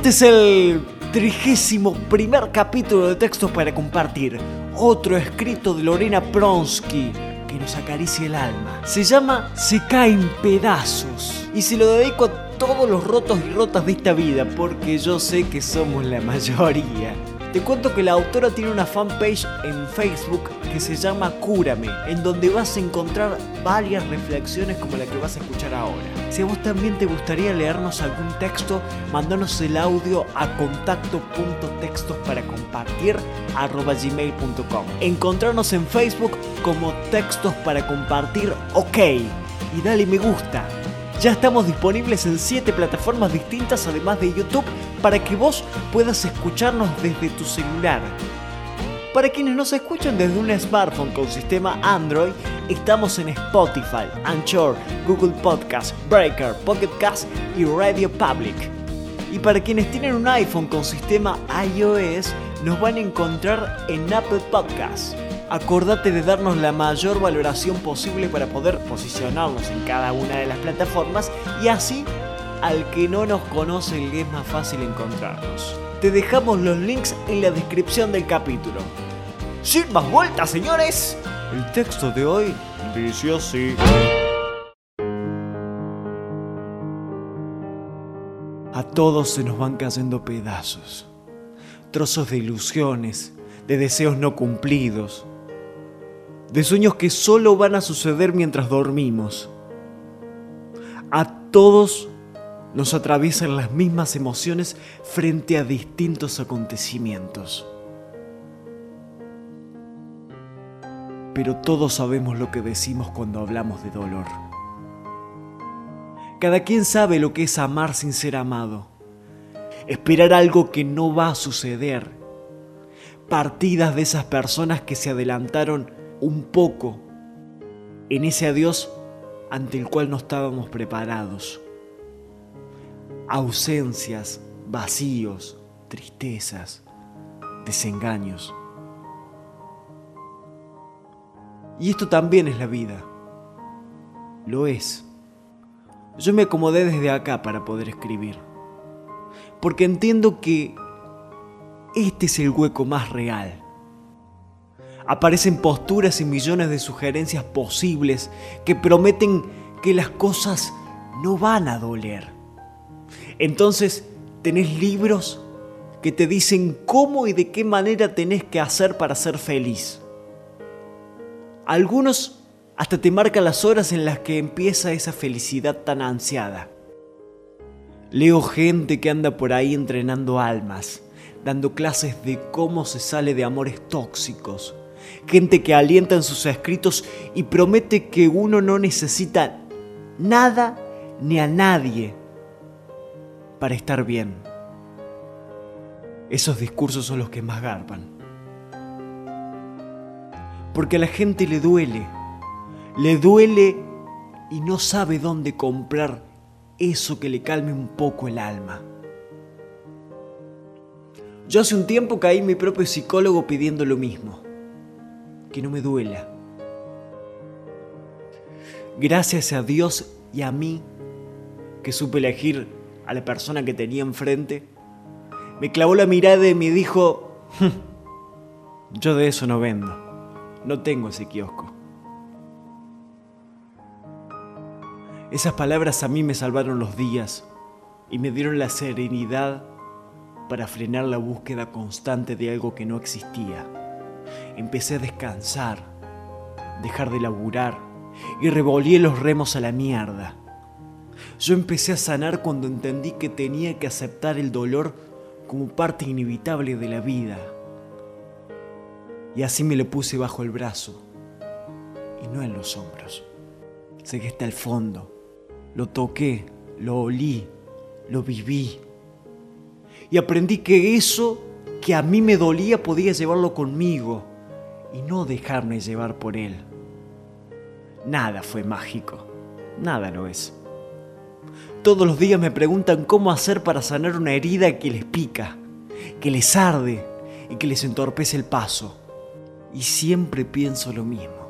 este es el trigésimo primer capítulo de Textos para Compartir, otro escrito de Lorena Pronsky que nos acaricia el alma. Se llama Se caen pedazos y se lo dedico a todos los rotos y rotas de esta vida porque yo sé que somos la mayoría. Te cuento que la autora tiene una fanpage en Facebook que se llama Cúrame, en donde vas a encontrar varias reflexiones como la que vas a escuchar ahora. Si a vos también te gustaría leernos algún texto, mandanos el audio a contacto.textos para compartir gmail.com. Encontrarnos en Facebook como textos para compartir ok y dale me gusta. Ya estamos disponibles en 7 plataformas distintas además de YouTube para que vos puedas escucharnos desde tu celular. Para quienes nos escuchan desde un smartphone con sistema Android, estamos en Spotify, Anchor, Google Podcast, Breaker, Pocket Cast y Radio Public. Y para quienes tienen un iPhone con sistema iOS, nos van a encontrar en Apple Podcasts. Acordate de darnos la mayor valoración posible para poder posicionarnos en cada una de las plataformas y así al que no nos conoce le es más fácil encontrarnos. Te dejamos los links en la descripción del capítulo. Sin más vueltas, señores, el texto de hoy dice así. A todos se nos van cayendo pedazos, trozos de ilusiones, de deseos no cumplidos, de sueños que solo van a suceder mientras dormimos. A todos nos atraviesan las mismas emociones frente a distintos acontecimientos. Pero todos sabemos lo que decimos cuando hablamos de dolor. Cada quien sabe lo que es amar sin ser amado. Esperar algo que no va a suceder. Partidas de esas personas que se adelantaron un poco en ese adiós ante el cual no estábamos preparados. Ausencias, vacíos, tristezas, desengaños. Y esto también es la vida. Lo es. Yo me acomodé desde acá para poder escribir. Porque entiendo que este es el hueco más real Aparecen posturas y millones de sugerencias posibles que prometen que las cosas no van a doler. Entonces, tenés libros que te dicen cómo y de qué manera tenés que hacer para ser feliz. Algunos hasta te marcan las horas en las que empieza esa felicidad tan ansiada. Leo gente que anda por ahí entrenando almas, dando clases de cómo se sale de amores tóxicos, gente que alienta en sus escritos y promete que uno no necesita nada ni a nadie para estar bien. Esos discursos son los que más garpan. Porque a la gente le duele, le duele y no sabe dónde comprar eso que le calme un poco el alma. Yo hace un tiempo caí mi propio psicólogo pidiendo lo mismo que no me duela. Gracias a Dios y a mí, que supe elegir a la persona que tenía enfrente, me clavó la mirada y me dijo, hm, yo de eso no vendo, no tengo ese kiosco. Esas palabras a mí me salvaron los días y me dieron la serenidad para frenar la búsqueda constante de algo que no existía empecé a descansar, dejar de laburar y revolví los remos a la mierda. Yo empecé a sanar cuando entendí que tenía que aceptar el dolor como parte inevitable de la vida. Y así me lo puse bajo el brazo y no en los hombros. Seguí hasta el fondo, lo toqué, lo olí, lo viví. Y aprendí que eso que a mí me dolía podía llevarlo conmigo y no dejarme llevar por él. Nada fue mágico, nada lo es. Todos los días me preguntan cómo hacer para sanar una herida que les pica, que les arde y que les entorpece el paso. Y siempre pienso lo mismo.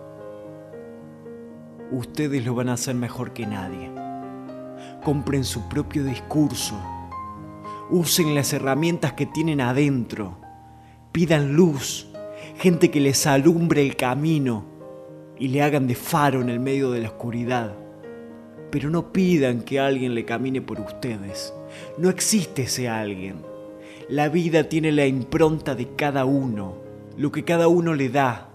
Ustedes lo van a hacer mejor que nadie. Compren su propio discurso. Usen las herramientas que tienen adentro. Pidan luz, gente que les alumbre el camino y le hagan de faro en el medio de la oscuridad. Pero no pidan que alguien le camine por ustedes. No existe ese alguien. La vida tiene la impronta de cada uno, lo que cada uno le da.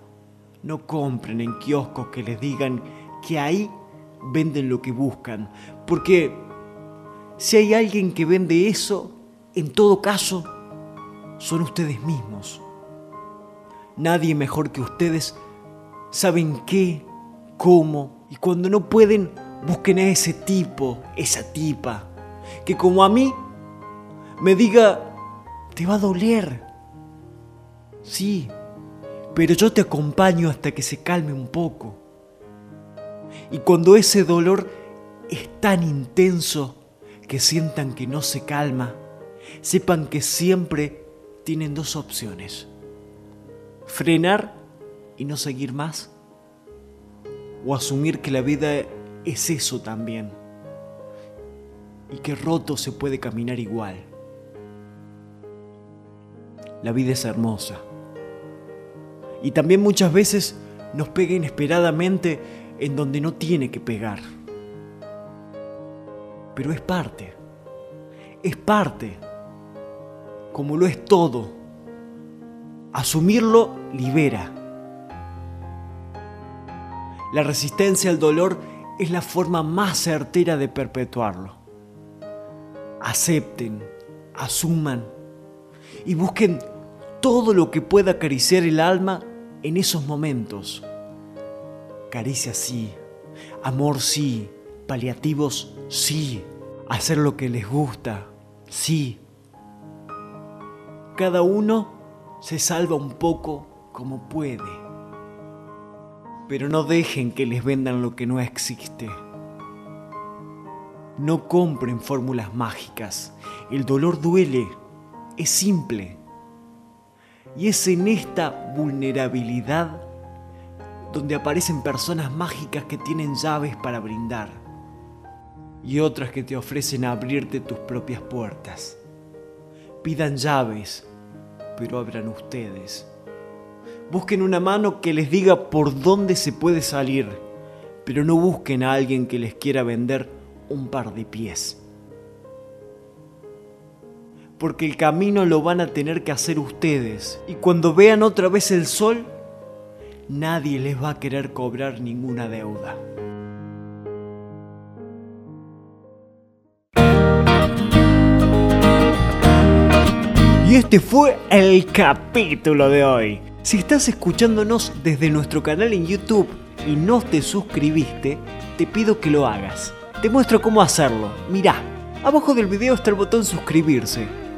No compren en kioscos que les digan que ahí venden lo que buscan, porque si hay alguien que vende eso, en todo caso, son ustedes mismos. Nadie mejor que ustedes saben qué, cómo, y cuando no pueden, busquen a ese tipo, esa tipa, que como a mí me diga, te va a doler. Sí, pero yo te acompaño hasta que se calme un poco. Y cuando ese dolor es tan intenso que sientan que no se calma, sepan que siempre tienen dos opciones. Frenar y no seguir más. O asumir que la vida es eso también. Y que roto se puede caminar igual. La vida es hermosa. Y también muchas veces nos pega inesperadamente en donde no tiene que pegar. Pero es parte. Es parte. Como lo es todo. Asumirlo libera. La resistencia al dolor es la forma más certera de perpetuarlo. Acepten, asuman y busquen todo lo que pueda acariciar el alma en esos momentos. Caricia sí, amor sí, paliativos sí, hacer lo que les gusta sí. Cada uno se salva un poco como puede. Pero no dejen que les vendan lo que no existe. No compren fórmulas mágicas. El dolor duele. Es simple. Y es en esta vulnerabilidad donde aparecen personas mágicas que tienen llaves para brindar y otras que te ofrecen abrirte tus propias puertas. Pidan llaves, pero abran ustedes. Busquen una mano que les diga por dónde se puede salir, pero no busquen a alguien que les quiera vender un par de pies. Porque el camino lo van a tener que hacer ustedes. Y cuando vean otra vez el sol, nadie les va a querer cobrar ninguna deuda. Y este fue el capítulo de hoy. Si estás escuchándonos desde nuestro canal en YouTube y no te suscribiste, te pido que lo hagas. Te muestro cómo hacerlo. Mirá, abajo del video está el botón suscribirse.